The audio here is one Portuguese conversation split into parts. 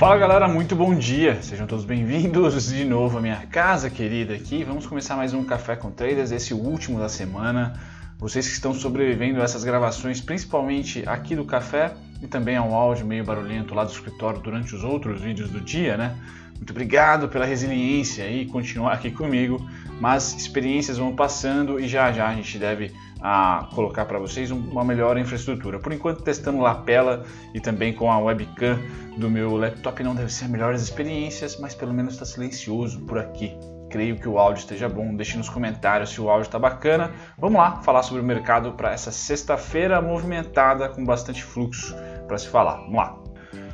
Fala galera, muito bom dia! Sejam todos bem-vindos de novo à minha casa querida aqui. Vamos começar mais um Café com Traders, esse último da semana. Vocês que estão sobrevivendo a essas gravações, principalmente aqui do café e também a um áudio meio barulhento lá do escritório durante os outros vídeos do dia, né? Muito obrigado pela resiliência e continuar aqui comigo, mas experiências vão passando e já já a gente deve a colocar para vocês uma melhor infraestrutura. Por enquanto testando lapela e também com a webcam do meu laptop não deve ser as melhores experiências, mas pelo menos está silencioso por aqui. Creio que o áudio esteja bom. Deixe nos comentários se o áudio está bacana. Vamos lá falar sobre o mercado para essa sexta-feira movimentada com bastante fluxo para se falar. Vamos lá.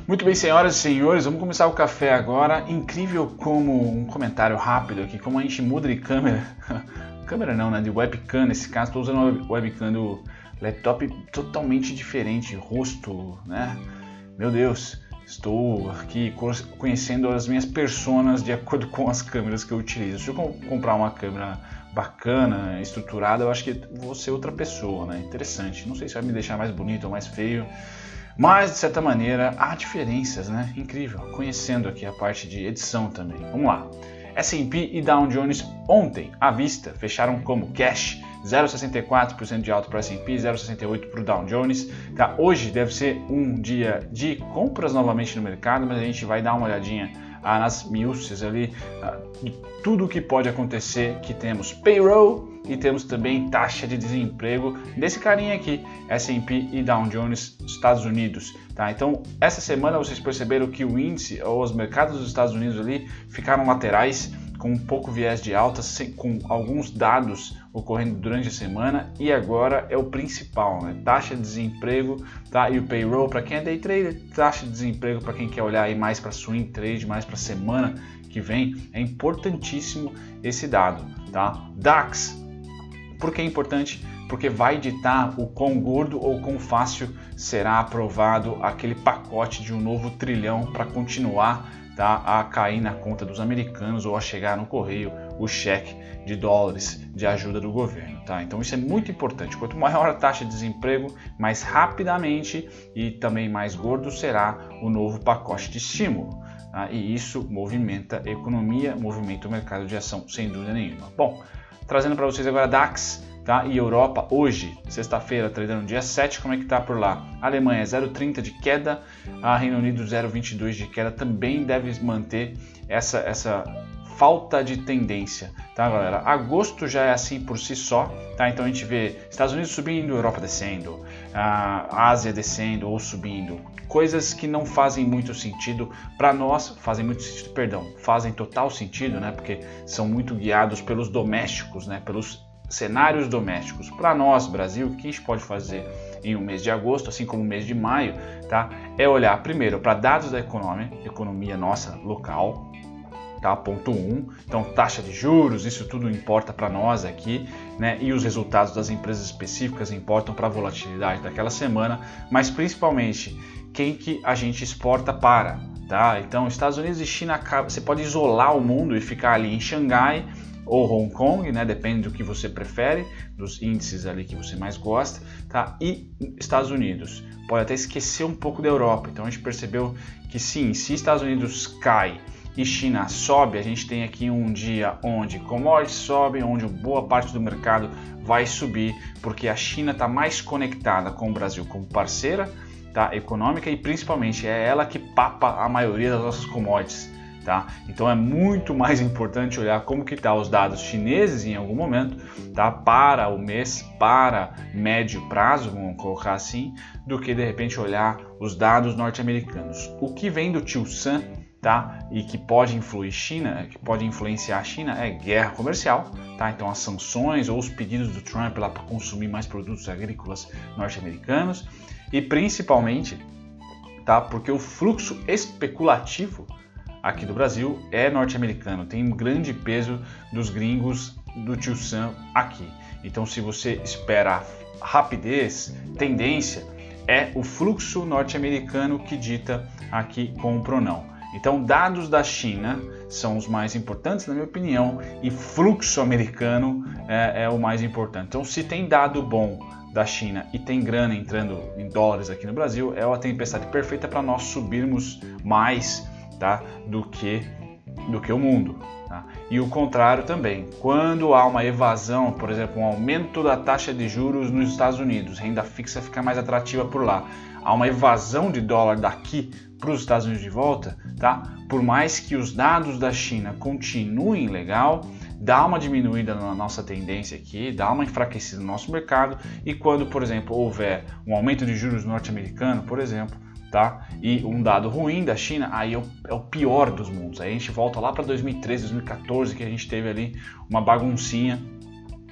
Muito bem, senhoras e senhores, vamos começar o café agora. Incrível como um comentário rápido aqui, como a gente muda de câmera câmera não, né? De webcam nesse caso, estou usando uma webcam do laptop totalmente diferente, rosto, né? Meu Deus, estou aqui conhecendo as minhas personas de acordo com as câmeras que eu utilizo. Se eu comprar uma câmera bacana, estruturada, eu acho que vou ser outra pessoa, né? Interessante. Não sei se vai me deixar mais bonito ou mais feio. Mas, de certa maneira, há diferenças, né? Incrível. Conhecendo aqui a parte de edição também. Vamos lá. S&P e Dow Jones ontem, à vista, fecharam como cash, 0,64% de alta para o S&P, 0,68% para o Dow Jones. Tá? Hoje deve ser um dia de compras novamente no mercado, mas a gente vai dar uma olhadinha nas miúcias ali, ah, de tudo o que pode acontecer, que temos payroll e temos também taxa de desemprego desse carinha aqui, S&P e Dow Jones, Estados Unidos. Tá? Então, essa semana vocês perceberam que o índice ou os mercados dos Estados Unidos ali ficaram laterais com um pouco viés de alta, com alguns dados ocorrendo durante a semana e agora é o principal, né? Taxa de desemprego, tá? E o payroll para quem é day trader, taxa de desemprego para quem quer olhar aí mais para swing trade, mais para semana que vem, é importantíssimo esse dado, tá? DAX, por que é importante? porque vai ditar o quão gordo ou quão fácil será aprovado aquele pacote de um novo trilhão para continuar tá, a cair na conta dos americanos ou a chegar no correio o cheque de dólares de ajuda do governo. Tá? Então isso é muito importante. Quanto maior a taxa de desemprego, mais rapidamente e também mais gordo será o novo pacote de estímulo. Tá? E isso movimenta a economia, movimenta o mercado de ação, sem dúvida nenhuma. Bom, trazendo para vocês agora DAX tá? E Europa hoje, sexta-feira, tradando dia 7, como é que tá por lá? Alemanha 0,30 de queda, a Reino Unido 0,22 de queda, também deve manter essa essa falta de tendência, tá, galera? Agosto já é assim por si só, tá? Então a gente vê Estados Unidos subindo, Europa descendo, a Ásia descendo ou subindo, coisas que não fazem muito sentido para nós, fazem muito sentido, perdão, fazem total sentido, né? Porque são muito guiados pelos domésticos, né? Pelos cenários domésticos. Para nós, Brasil, o que a gente pode fazer em um mês de agosto, assim como o mês de maio, tá? É olhar primeiro para dados da economia, economia nossa local, tá? Ponto 1. Um. Então, taxa de juros, isso tudo importa para nós aqui, né? E os resultados das empresas específicas importam para a volatilidade daquela semana, mas principalmente quem que a gente exporta para, tá? Então, Estados Unidos e China, você pode isolar o mundo e ficar ali em Xangai ou Hong Kong, né? Depende do que você prefere, dos índices ali que você mais gosta, tá? E Estados Unidos. Pode até esquecer um pouco da Europa. Então a gente percebeu que sim, se Estados Unidos cai e China sobe, a gente tem aqui um dia onde commodities sobem, onde boa parte do mercado vai subir, porque a China está mais conectada com o Brasil como parceira tá, econômica e principalmente é ela que papa a maioria das nossas commodities. Tá? Então é muito mais importante olhar como que tá os dados chineses em algum momento, tá? Para o mês, para médio prazo, vamos colocar assim, do que de repente olhar os dados norte-americanos. O que vem do Tio Sam, tá? E que pode influir China, que pode influenciar a China é guerra comercial, tá? Então as sanções ou os pedidos do Trump lá para consumir mais produtos agrícolas norte-americanos e principalmente, tá? Porque o fluxo especulativo aqui do Brasil é norte-americano, tem um grande peso dos gringos do tio Sam aqui. Então, se você espera rapidez, tendência, é o fluxo norte-americano que dita aqui compra ou não. Então, dados da China são os mais importantes, na minha opinião, e fluxo americano é, é o mais importante. Então, se tem dado bom da China e tem grana entrando em dólares aqui no Brasil, é uma tempestade perfeita para nós subirmos mais tá? do, que, do que o mundo. Tá? E o contrário também. Quando há uma evasão, por exemplo, um aumento da taxa de juros nos Estados Unidos, renda fixa fica mais atrativa por lá. Há uma evasão de dólar daqui para os Estados Unidos de volta, tá? Por mais que os dados da China continuem legal, dá uma diminuída na nossa tendência aqui, dá uma enfraquecida no nosso mercado e quando, por exemplo, houver um aumento de juros norte-americano, por exemplo, tá? E um dado ruim da China, aí é o, é o pior dos mundos. Aí a gente volta lá para 2013, 2014, que a gente teve ali uma baguncinha,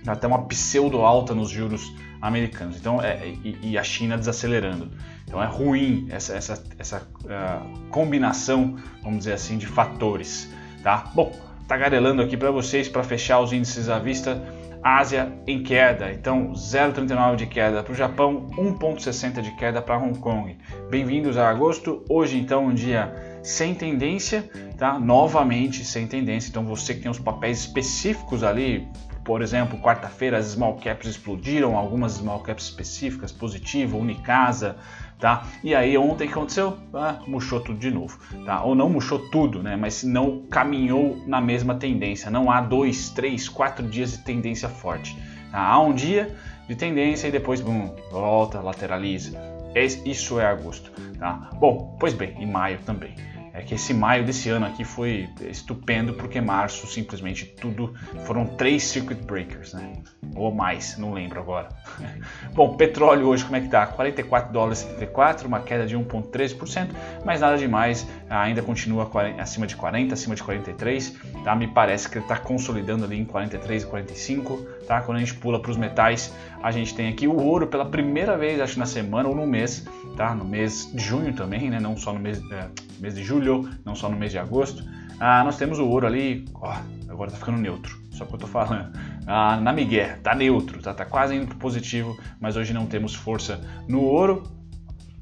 até uma pseudo alta nos juros americanos. Então, é, e, e a China desacelerando. Então é ruim essa, essa, essa uh, combinação, vamos dizer assim, de fatores, tá? Bom, tagarelando aqui para vocês para fechar os índices à vista. Ásia em queda, então 0,39 de queda para o Japão, 1,60 de queda para Hong Kong. Bem-vindos a agosto. Hoje, então, um dia sem tendência, tá? Novamente sem tendência. Então, você que tem os papéis específicos ali, por exemplo, quarta-feira as small caps explodiram, algumas small caps específicas, positivo, Unicasa, tá? E aí ontem o que aconteceu? Ah, murchou tudo de novo, tá? Ou não murchou tudo, né? Mas não caminhou na mesma tendência. Não há dois, três, quatro dias de tendência forte. Tá? Há um dia de tendência e depois, bum, volta, lateraliza. Isso é agosto, tá? Bom, pois bem, e maio também é que esse maio desse ano aqui foi estupendo porque março simplesmente tudo foram três circuit breakers, né? Ou mais, não lembro agora. Bom, petróleo hoje como é que tá? 44 dólares 74, uma queda de 1.13%, mas nada demais, ainda continua acima de 40, acima de 43, tá? Me parece que ele está consolidando ali em 43 e 45, tá? Quando a gente pula para os metais, a gente tem aqui o ouro pela primeira vez, acho na semana ou no mês, tá? No mês de junho também, né? Não só no mês, é, mês de julho não só no mês de agosto. Ah, nós temos o ouro ali, ó, agora tá ficando neutro, só que eu tô falando. Ah, na Miguel, tá neutro, tá, tá quase indo pro positivo, mas hoje não temos força no ouro.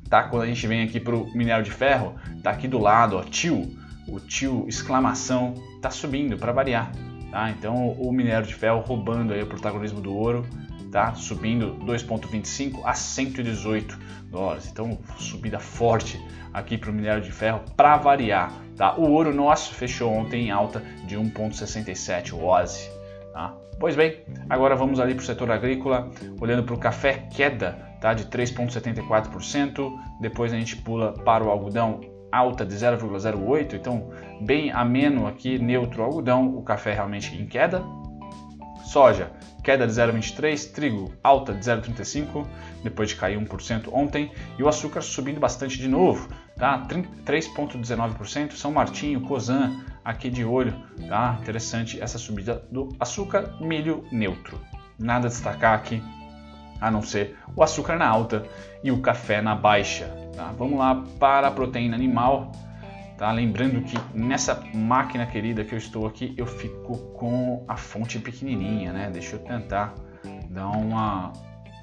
Tá? Quando a gente vem aqui pro minério de ferro, tá aqui do lado, ó, tio, o tio exclamação tá subindo para variar. Tá? Então o minério de ferro roubando aí o protagonismo do ouro, tá? subindo 2,25 a 118 dólares. Então subida forte aqui para o minério de ferro para variar. Tá? O ouro nosso fechou ontem em alta de 1,67, o. Tá? Pois bem, agora vamos ali para o setor agrícola, olhando para o café, queda tá? de 3,74%. Depois a gente pula para o algodão, alta de 0,08%. Então, bem ameno aqui, neutro algodão, o café realmente em queda. Soja, queda de 0,23%, trigo alta de 0,35%, depois de cair 1% ontem, e o açúcar subindo bastante de novo, tá? 3,19%, São Martinho, Cosan, aqui de olho, tá? Interessante essa subida do açúcar, milho neutro. Nada a destacar aqui, a não ser o açúcar na alta e o café na baixa. Tá? Vamos lá para a proteína animal. Tá? Lembrando que nessa máquina querida que eu estou aqui, eu fico com a fonte pequenininha, né? Deixa eu tentar dar uma...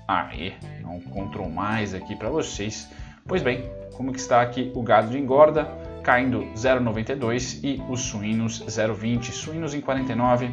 Aê, dar um Ctrl mais aqui para vocês. Pois bem, como que está aqui o gado de engorda? Caindo 0,92 e os suínos 0,20. Suínos em 49,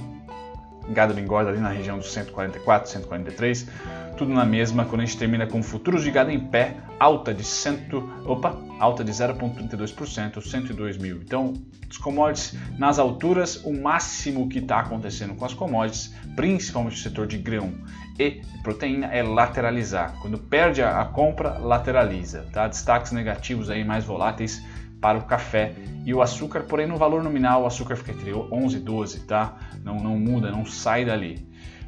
gado de engorda ali na região dos 144, 143 tudo na mesma quando a gente termina com futuros de gado em pé, alta de cento, opa, alta de 0,32%, 102 mil. Então, os commodities nas alturas, o máximo que está acontecendo com as commodities, principalmente o setor de grão e proteína, é lateralizar. Quando perde a, compra, lateraliza. Tá? Destaques negativos aí mais voláteis para o café e o açúcar, porém no valor nominal o açúcar fica entre 11 e 12, tá? Não, não muda, não sai dali.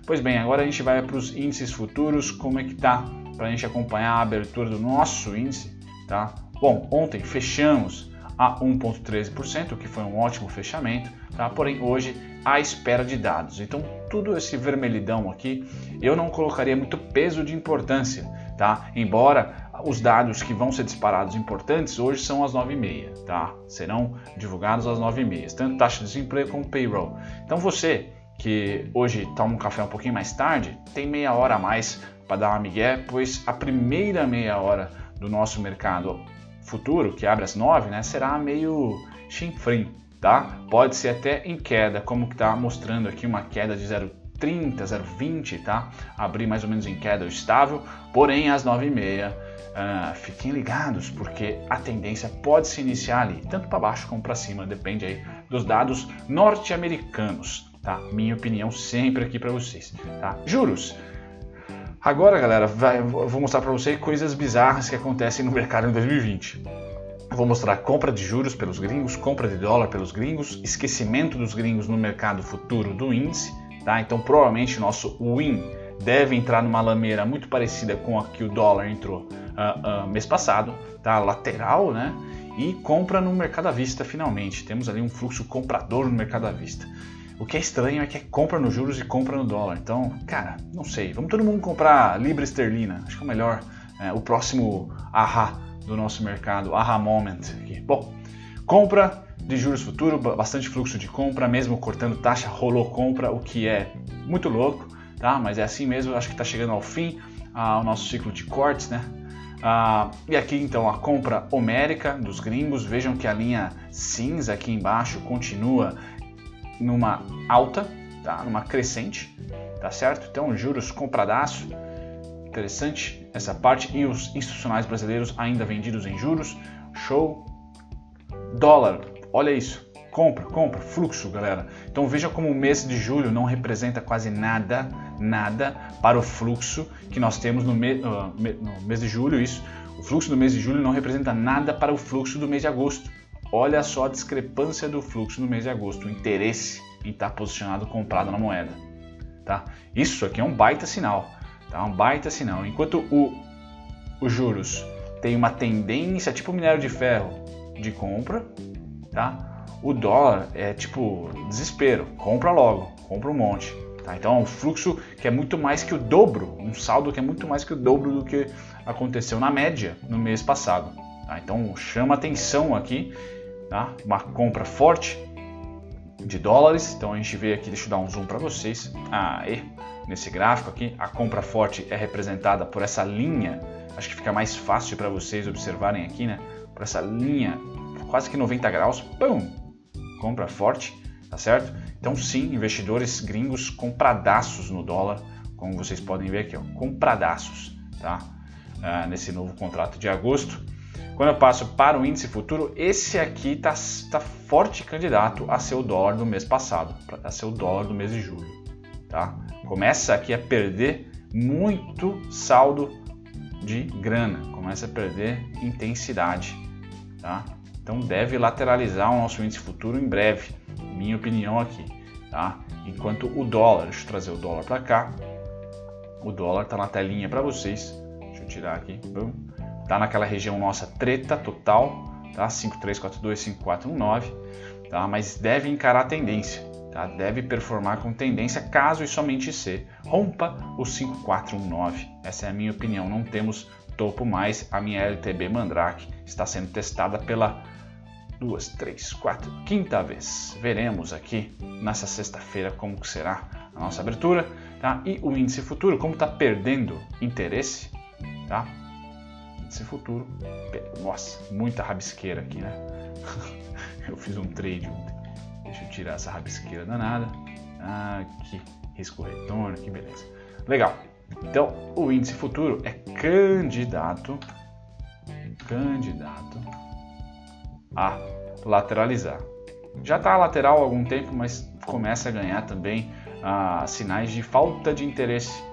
Pois bem, agora a gente vai para os índices futuros, como é que tá para a gente acompanhar a abertura do nosso índice, tá? Bom, ontem fechamos a 1,13%, que foi um ótimo fechamento, tá? Porém hoje à espera de dados. Então tudo esse vermelhidão aqui eu não colocaria muito peso de importância, tá? Embora os dados que vão ser disparados importantes hoje são às 9h30, tá? Serão divulgados às 9h30, tanto taxa de desemprego como payroll. Então você que hoje toma um café um pouquinho mais tarde, tem meia hora a mais para dar uma migué, pois a primeira meia hora do nosso mercado futuro, que abre às 9, né, será meio chinfrim, tá? Pode ser até em queda, como que está mostrando aqui uma queda de 0,30, 0,30, 0,20, tá? Abrir mais ou menos em queda estável, porém às 9h30 uh, fiquem ligados porque a tendência pode se iniciar ali, tanto para baixo como para cima, depende aí dos dados norte-americanos, tá? Minha opinião sempre aqui para vocês, tá? Juros. Agora, galera, vai, vou mostrar para vocês coisas bizarras que acontecem no mercado em 2020. vou mostrar compra de juros pelos gringos, compra de dólar pelos gringos, esquecimento dos gringos no mercado futuro do índice, tá? Então, provavelmente nosso win deve entrar numa lameira muito parecida com a que o dólar entrou uh, uh, mês passado, tá? Lateral, né? E compra no mercado à vista finalmente. Temos ali um fluxo comprador no mercado à vista. O que é estranho é que é compra nos juros e compra no dólar. Então, cara, não sei. Vamos todo mundo comprar libra esterlina. Acho que é o melhor. É, o próximo aha do nosso mercado, aha moment. Aqui. Bom, compra de juros futuro, bastante fluxo de compra, mesmo cortando taxa, rolou compra, o que é muito louco, tá? Mas é assim mesmo. Acho que está chegando ao fim ah, o nosso ciclo de cortes, né? Ah, e aqui então a compra homérica dos gringos. Vejam que a linha cinza aqui embaixo continua numa alta, tá? numa crescente, tá certo? Então, juros compradaço, interessante essa parte. E os institucionais brasileiros ainda vendidos em juros, show. Dólar, olha isso, compra, compra, fluxo, galera. Então veja como o mês de julho não representa quase nada, nada para o fluxo que nós temos no, me, uh, no mês de julho. Isso, o fluxo do mês de julho não representa nada para o fluxo do mês de agosto. Olha só a discrepância do fluxo no mês de agosto, o interesse em estar posicionado comprado na moeda. Tá? Isso aqui é um baita sinal, tá? um baita sinal. Enquanto o, os juros tem uma tendência, tipo minério de ferro, de compra, tá? o dólar é tipo desespero, compra logo, compra um monte. Tá? Então é um fluxo que é muito mais que o dobro, um saldo que é muito mais que o dobro do que aconteceu na média no mês passado. Tá? Então chama atenção aqui tá? uma compra forte de dólares. Então a gente vê aqui, deixa eu dar um zoom para vocês. Aí, nesse gráfico aqui, a compra forte é representada por essa linha. Acho que fica mais fácil para vocês observarem aqui, né? Por essa linha, quase que 90 graus, pum, compra forte, tá certo? Então sim, investidores gringos compradaços no dólar, como vocês podem ver aqui, ó, compradaços, tá? Ah, nesse novo contrato de agosto. Quando eu passo para o índice futuro, esse aqui está tá forte candidato a ser o dólar do mês passado, a ser o dólar do mês de julho. Tá? Começa aqui a perder muito saldo de grana, começa a perder intensidade. Tá? Então deve lateralizar o nosso índice futuro em breve, minha opinião aqui. Tá? Enquanto o dólar, deixa eu trazer o dólar para cá, o dólar está na telinha para vocês. Deixa eu tirar aqui. Tá naquela região nossa treta total, tá? 5342, 5419, tá? Mas deve encarar a tendência, tá? Deve performar com tendência caso e somente se rompa o 5419. Essa é a minha opinião, não temos topo mais. A minha LTB Mandrake está sendo testada pela duas, três, quatro, quinta vez. Veremos aqui nessa sexta-feira como que será a nossa abertura, tá? E o índice futuro, como está perdendo interesse, tá? Esse futuro. Nossa, muita rabisqueira aqui, né? eu fiz um trade ontem. Deixa eu tirar essa rabisqueira danada. Aqui, risco retorno, que beleza. Legal. Então, o índice futuro é candidato, candidato a lateralizar. Já está lateral há algum tempo, mas começa a ganhar também ah, sinais de falta de interesse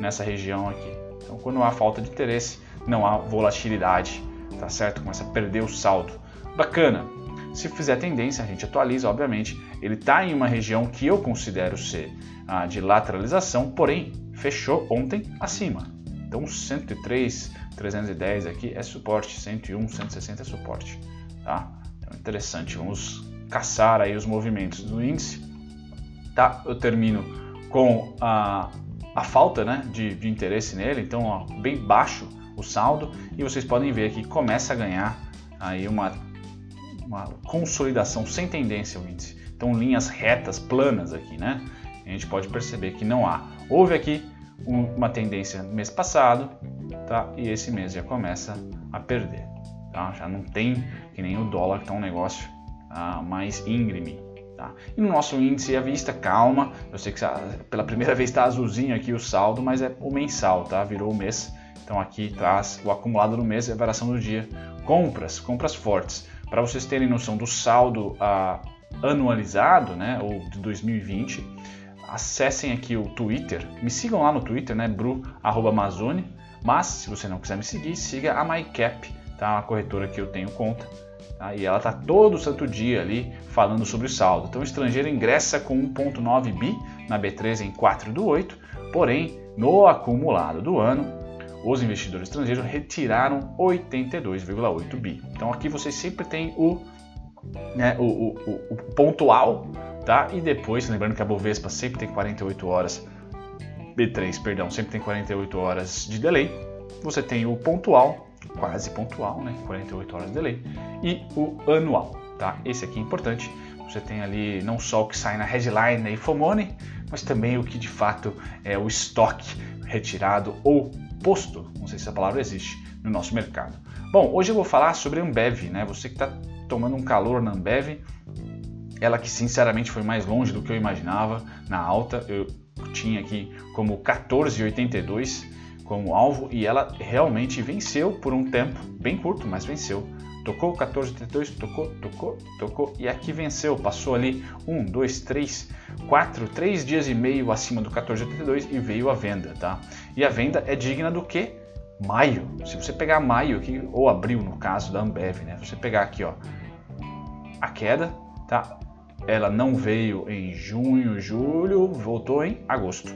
nessa região aqui. Então, quando há falta de interesse, não há volatilidade, tá certo? Começa a perder o saldo. Bacana. Se fizer tendência, a gente atualiza, obviamente. Ele está em uma região que eu considero ser ah, de lateralização, porém fechou ontem acima. Então 103, 310 aqui é suporte, 101, 160 é suporte, tá? Então interessante. Vamos caçar aí os movimentos do índice. Tá? Eu termino com a, a falta, né, de, de interesse nele. Então ó, bem baixo o saldo e vocês podem ver que começa a ganhar aí uma, uma consolidação sem tendência o índice. Então linhas retas, planas aqui, né? A gente pode perceber que não há. Houve aqui uma tendência mês passado, tá? E esse mês já começa a perder, tá? Já não tem que nem o dólar que tá um negócio ah, mais íngreme, Tá? E no nosso índice à vista, calma, eu sei que pela primeira vez está azulzinho aqui o saldo, mas é o mensal, tá? virou o mês. Então aqui traz o acumulado do mês e a variação do dia. Compras, compras fortes. Para vocês terem noção do saldo ah, anualizado, né, ou de 2020, acessem aqui o Twitter, me sigam lá no Twitter, né, bru@amazone, mas se você não quiser me seguir, siga a MyCap, tá, uma corretora que eu tenho conta. Tá? E ela está todo santo dia ali falando sobre o saldo. Então o estrangeiro ingressa com 1,9 bi na B3 em 4 do 8, porém no acumulado do ano os investidores estrangeiros retiraram 82,8 bi. Então aqui você sempre tem o, né, o, o, o, pontual, tá? E depois, lembrando que a Bovespa sempre tem 48 horas, B3, perdão, sempre tem 48 horas de delay. Você tem o pontual, quase pontual, né? 48 horas de delay, e o anual, tá? Esse aqui é importante. Você tem ali não só o que sai na headline e Fomone, mas também o que de fato é o estoque retirado ou posto, não sei se a palavra existe, no nosso mercado. Bom, hoje eu vou falar sobre a Ambev, né? Você que está tomando um calor na Ambev, ela que sinceramente foi mais longe do que eu imaginava na alta, eu tinha aqui como 14,82 como alvo e ela realmente venceu por um tempo bem curto, mas venceu. Tocou 14,82, tocou, tocou, tocou e aqui venceu. Passou ali 1, 2, 3, 4, 3 dias e meio acima do 14,82 e veio a venda, tá? E a venda é digna do que? Maio. Se você pegar maio aqui, ou abril no caso da Ambev, né? Você pegar aqui, ó, a queda, tá? Ela não veio em junho, julho, voltou em agosto.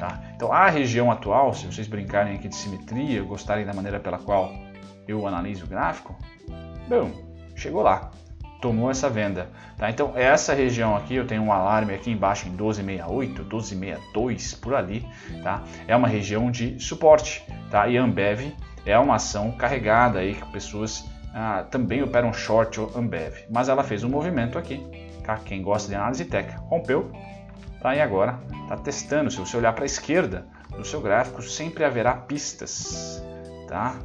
Tá? Então a região atual, se vocês brincarem aqui de simetria, gostarem da maneira pela qual eu analiso o gráfico, bom, chegou lá, tomou essa venda. Tá? Então essa região aqui, eu tenho um alarme aqui embaixo em 1268, 1262 por ali, tá? é uma região de suporte. Tá? E Ambev é uma ação carregada aí que pessoas ah, também operam short Ambev, mas ela fez um movimento aqui. Tá? Quem gosta de análise técnica rompeu, tá? e agora está testando. Se você olhar para a esquerda no seu gráfico, sempre haverá pistas. Tá?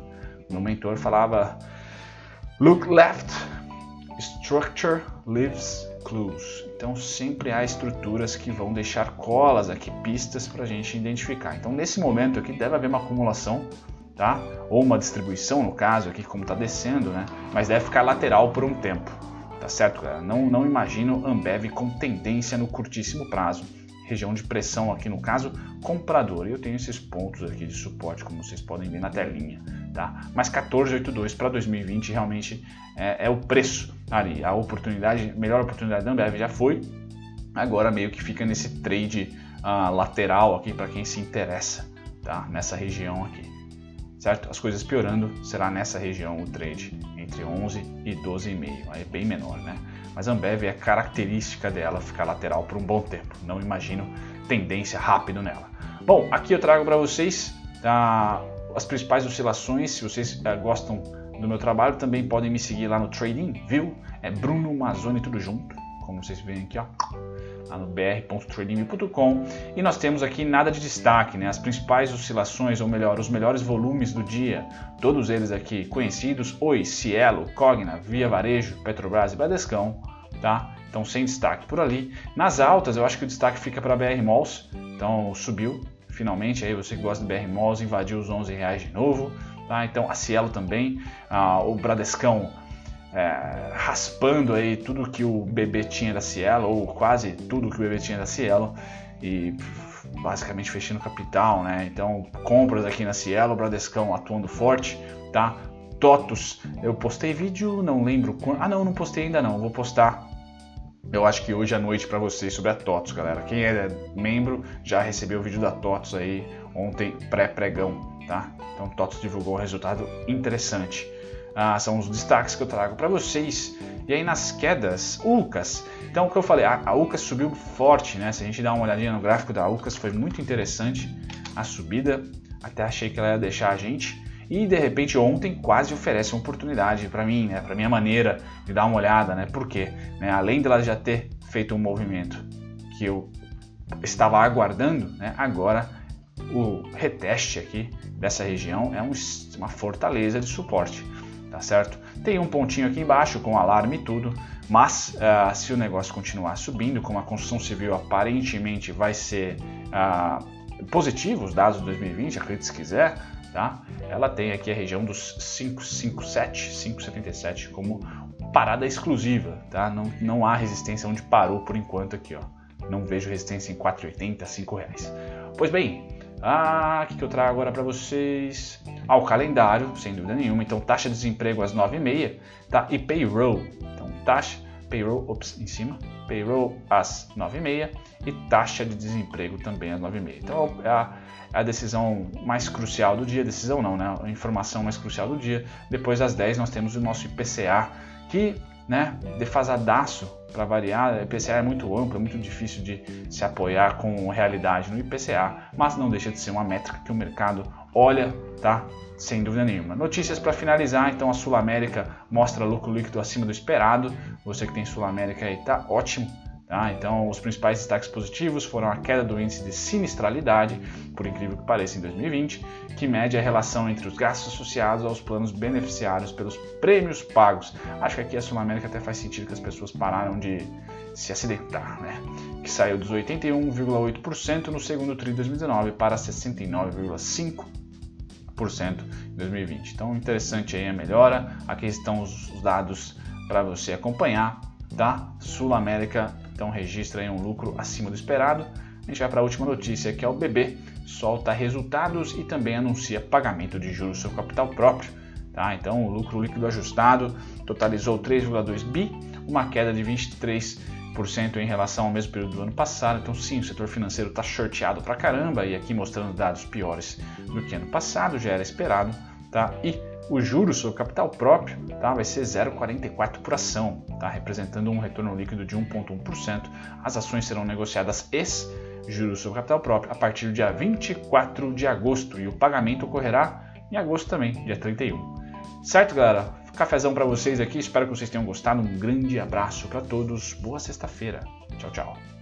Meu mentor falava Look left, structure leaves clues. Então sempre há estruturas que vão deixar colas aqui, pistas para a gente identificar. Então nesse momento aqui deve haver uma acumulação, tá? Ou uma distribuição no caso aqui como está descendo, né? Mas deve ficar lateral por um tempo, tá certo? Galera? Não não imagino Ambev com tendência no curtíssimo prazo região de pressão aqui no caso comprador. Eu tenho esses pontos aqui de suporte, como vocês podem ver na telinha. Tá? Mas 1482 para 2020 realmente é, é, o preço ali. A oportunidade, melhor oportunidade da Ambev já foi. Agora meio que fica nesse trade uh, lateral aqui para quem se interessa, tá? Nessa região aqui, certo? As coisas piorando será nessa região o trade entre 11 e 12,5, é bem menor, né? Mas a Ambev é característica dela ficar lateral por um bom tempo. Não imagino tendência rápido nela. Bom, aqui eu trago para vocês tá, as principais oscilações. Se vocês uh, gostam do meu trabalho, também podem me seguir lá no Trading, viu? É Bruno Mazzoni tudo junto, como vocês veem aqui, ó lá no br.trading.com e nós temos aqui nada de destaque, né? as principais oscilações, ou melhor, os melhores volumes do dia, todos eles aqui conhecidos, Oi, Cielo, Cogna, Via Varejo, Petrobras e Bradescão, tá? Então sem destaque por ali. Nas altas, eu acho que o destaque fica para BR Malls, então subiu finalmente, aí você que gosta de BR Malls invadiu os 11 reais de novo, tá? Então a Cielo também, ah, o Bradescão é, raspando aí tudo que o bebê tinha da Cielo, ou quase tudo que o bebê tinha da Cielo, e basicamente fechando capital, né? Então, compras aqui na Cielo, Bradescão atuando forte, tá? TOTUS, eu postei vídeo, não lembro quando. Ah, não, não postei ainda não, vou postar. Eu acho que hoje à noite para vocês sobre a TOTUS, galera. Quem é membro já recebeu o vídeo da TOTUS aí ontem, pré-pregão, tá? Então, TOTUS divulgou um resultado interessante. Ah, são os destaques que eu trago para vocês. E aí nas quedas, UCAS. Então o que eu falei, a, a UCAS subiu forte, né? Se a gente dá uma olhadinha no gráfico da UCAS, foi muito interessante a subida. Até achei que ela ia deixar a gente. E de repente ontem quase oferece uma oportunidade para mim, né? Para minha maneira de dar uma olhada, né? Por? Né? Além dela já ter feito um movimento que eu estava aguardando, né? Agora o reteste aqui dessa região é um, uma fortaleza de suporte. Tá certo? Tem um pontinho aqui embaixo com alarme e tudo, mas uh, se o negócio continuar subindo, como a construção civil aparentemente vai ser uh, positivo, os dados de 2020, acredite se quiser, tá? Ela tem aqui a região dos 557, 577 como parada exclusiva, tá? Não, não há resistência onde parou por enquanto aqui, ó. Não vejo resistência em 4,80, 5 reais. Pois bem, ah, o que, que eu trago agora para vocês? Ah, o calendário, sem dúvida nenhuma. Então, taxa de desemprego às 9h30, tá? E payroll. Então, taxa, payroll, ops, em cima, payroll às 9h30 e taxa de desemprego também às 9h30. Então, é a, é a decisão mais crucial do dia, decisão não, né? A informação mais crucial do dia. Depois, às 10 nós temos o nosso IPCA, que né, defasadaço para variar. O IPCA é muito amplo, é muito difícil de se apoiar com realidade no IPCA, mas não deixa de ser uma métrica que o mercado olha, tá? Sem dúvida nenhuma. Notícias para finalizar, então a Sul América mostra lucro líquido acima do esperado. Você que tem Sul América aí tá ótimo Tá? Então, os principais destaques positivos foram a queda do índice de sinistralidade, por incrível que pareça, em 2020, que mede a relação entre os gastos associados aos planos beneficiários pelos prêmios pagos. Acho que aqui a Sul América até faz sentido que as pessoas pararam de se acidentar, né? que saiu dos 81,8% no segundo TRI de 2019 para 69,5% em 2020. Então, interessante aí a melhora. Aqui estão os dados para você acompanhar. Tá? Sul América então registra um lucro acima do esperado. A gente vai para a última notícia, que é o BB, solta resultados e também anuncia pagamento de juros sobre capital próprio. Tá? Então o lucro líquido ajustado totalizou 3,2 bi, uma queda de 23% em relação ao mesmo período do ano passado. Então sim, o setor financeiro está shorteado pra caramba e aqui mostrando dados piores do que ano passado, já era esperado. Tá? E o juros sobre capital próprio tá, vai ser 0,44 por ação, tá, representando um retorno líquido de 1,1%. As ações serão negociadas ex juros sobre capital próprio a partir do dia 24 de agosto e o pagamento ocorrerá em agosto também, dia 31. Certo, galera? Cafezão para vocês aqui, espero que vocês tenham gostado. Um grande abraço para todos, boa sexta-feira. Tchau, tchau.